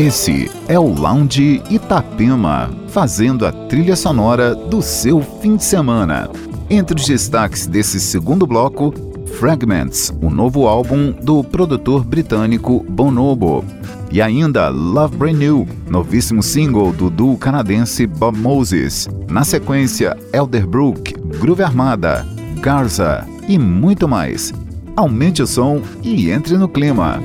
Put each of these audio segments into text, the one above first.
Esse é o Lounge Itapema, fazendo a trilha sonora do seu fim de semana. Entre os destaques desse segundo bloco, Fragments, o novo álbum do produtor britânico Bonobo. E ainda Love Brand New, novíssimo single do duo canadense Bob Moses. Na sequência, Elderbrook, Groove Armada, Garza e muito mais. Aumente o som e entre no clima.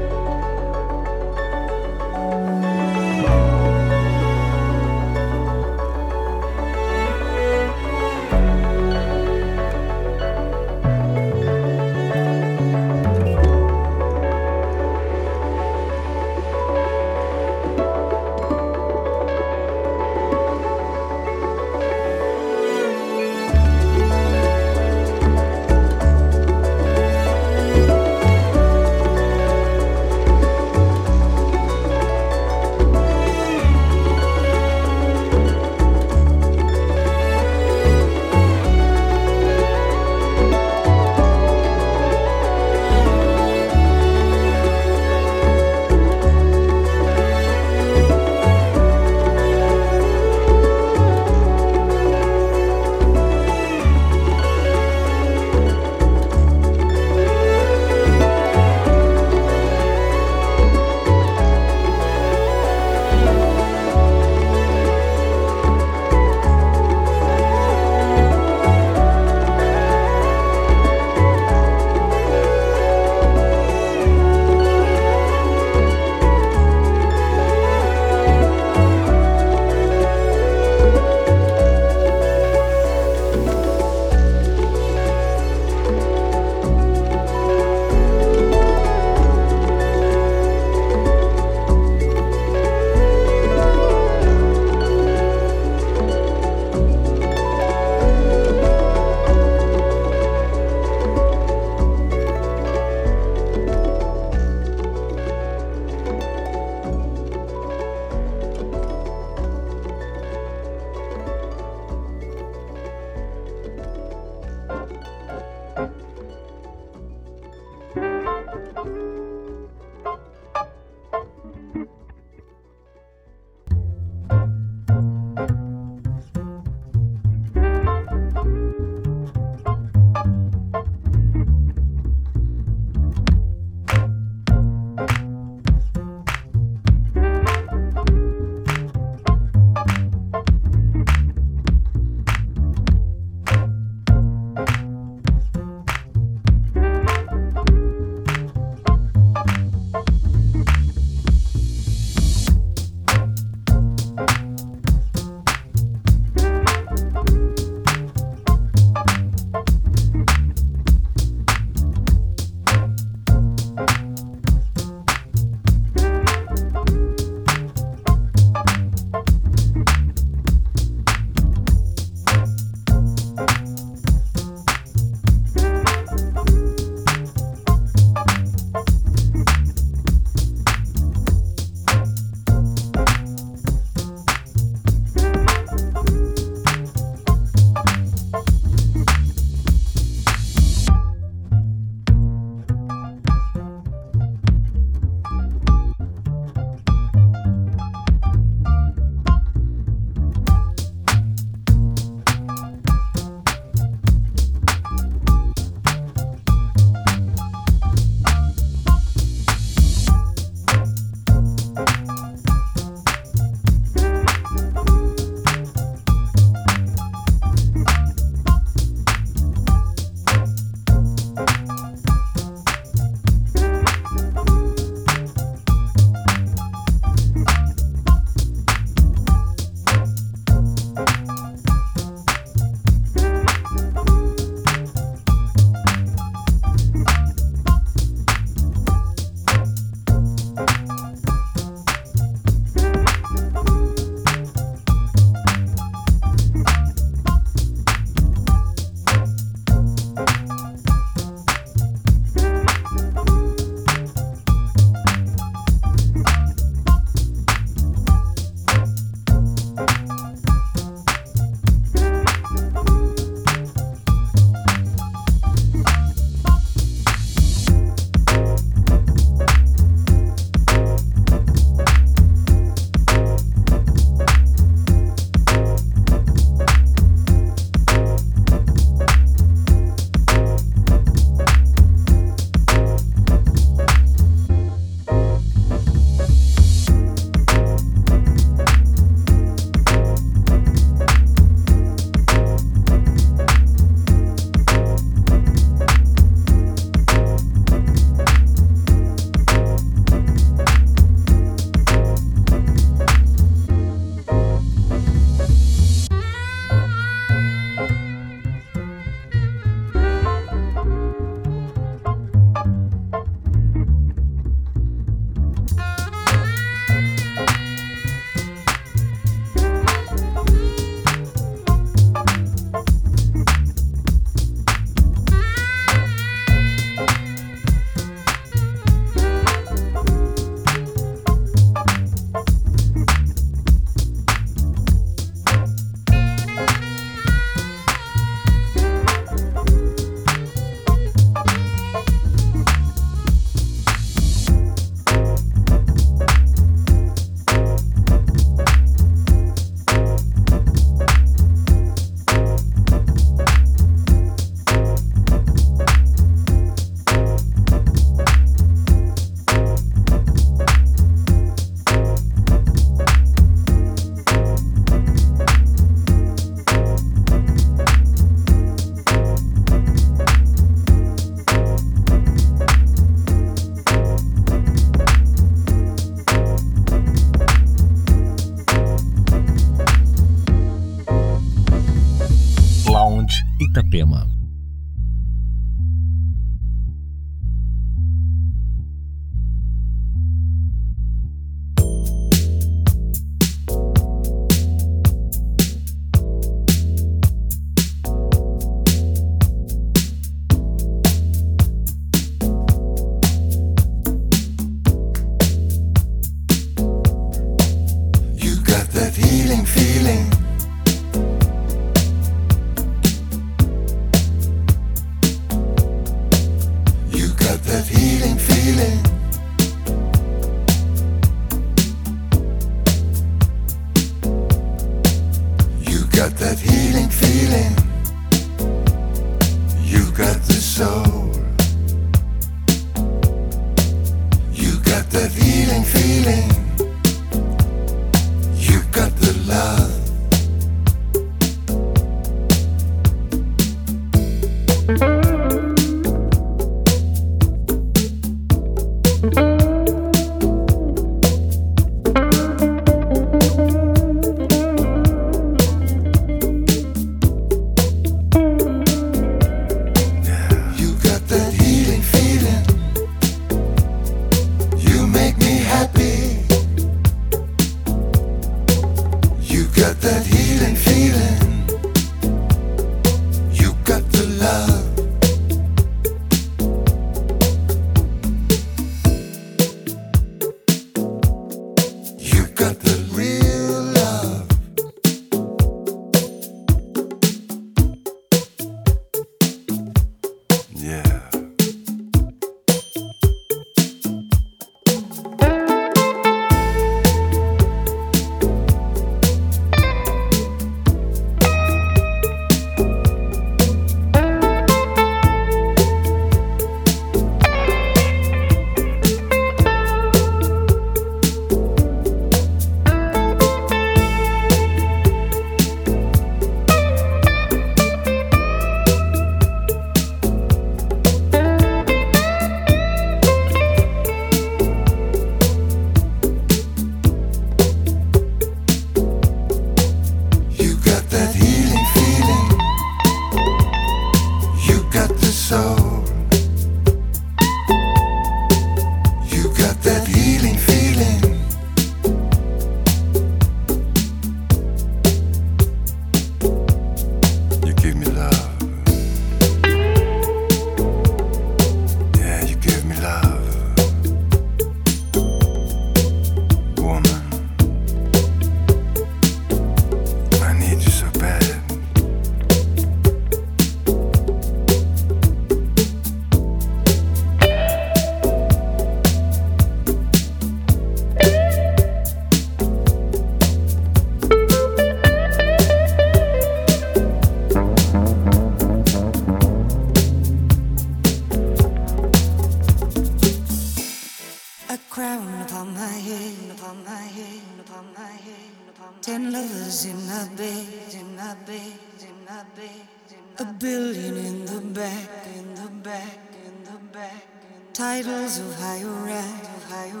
Titles of higher right, higher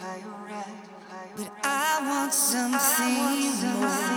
higher. But I want something more.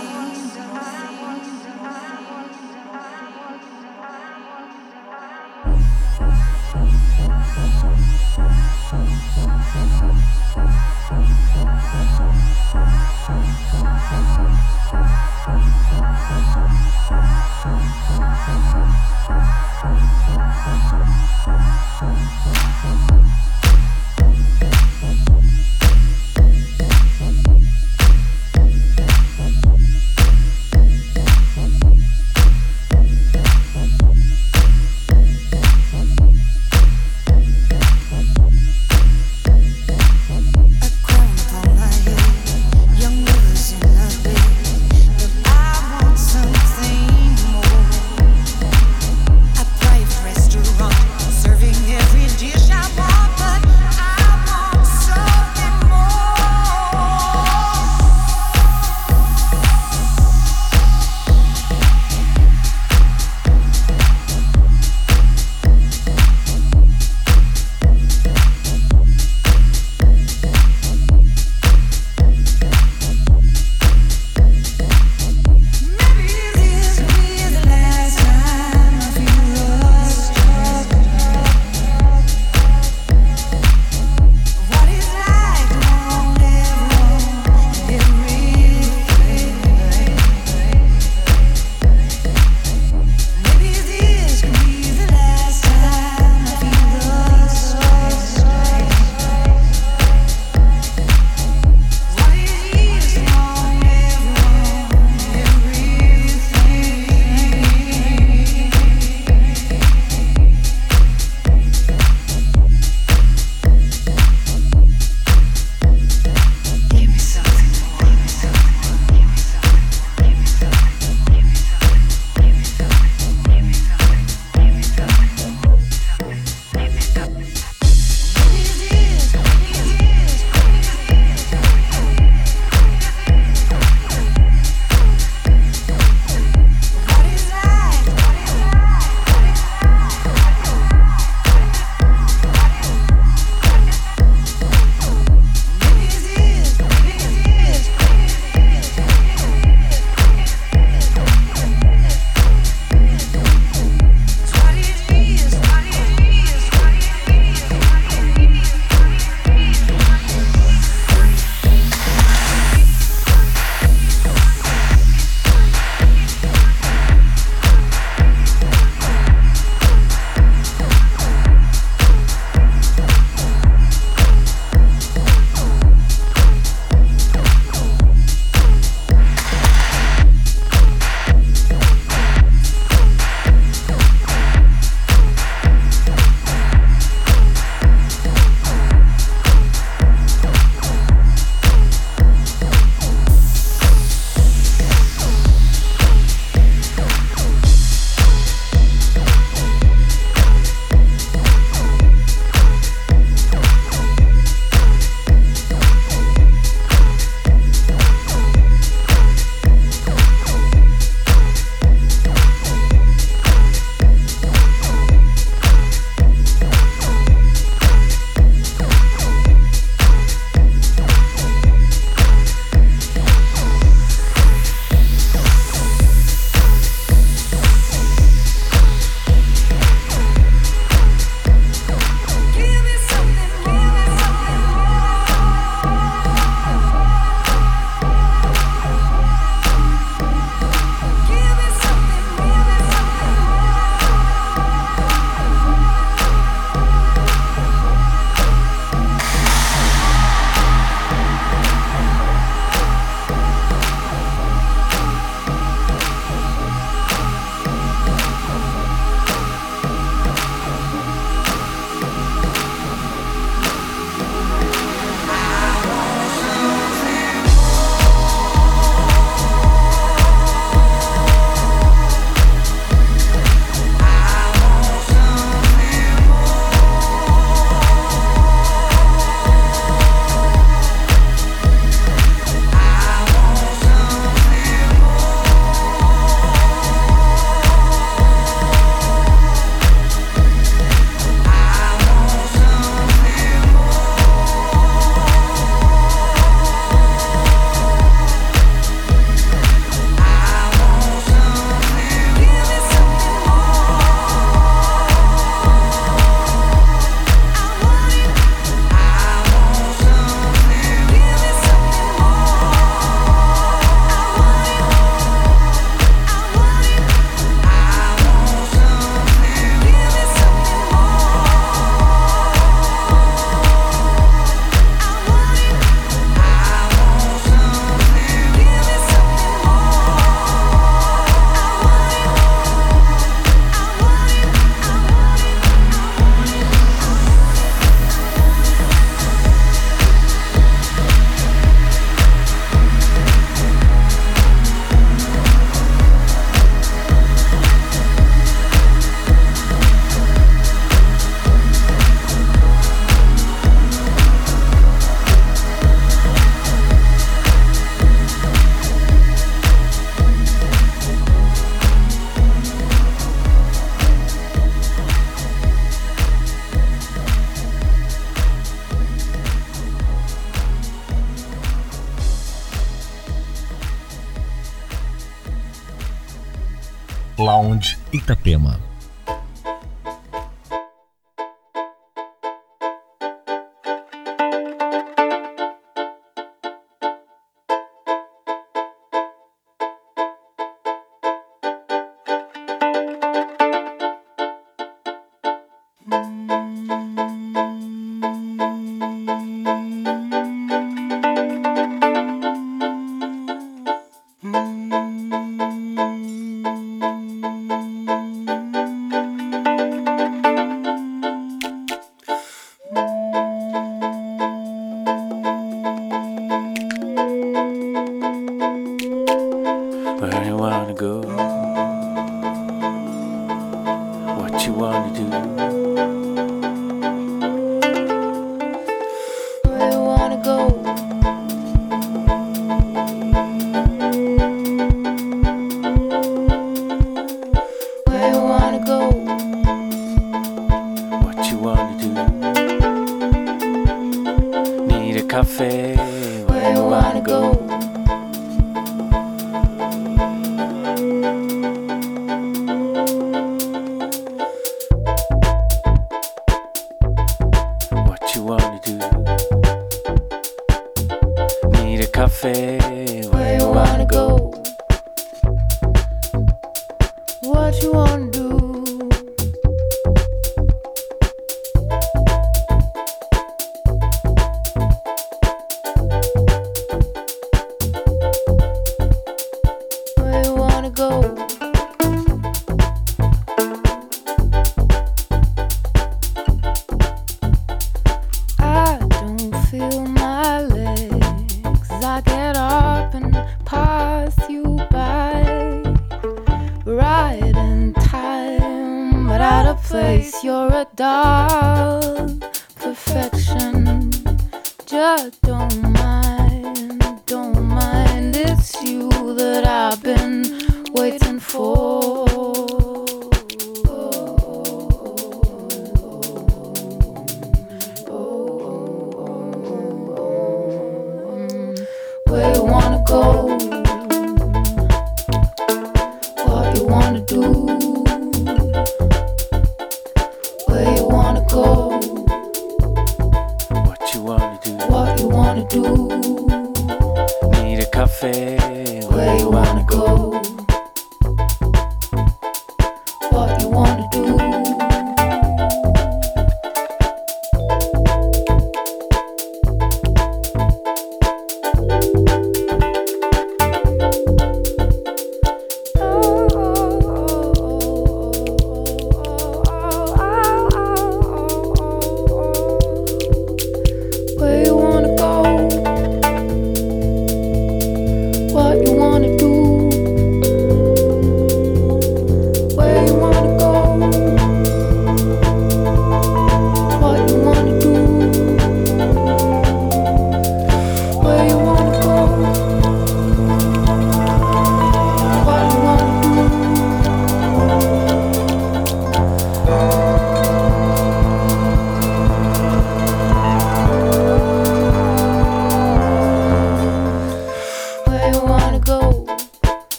Itapema.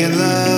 making love.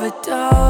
overdose.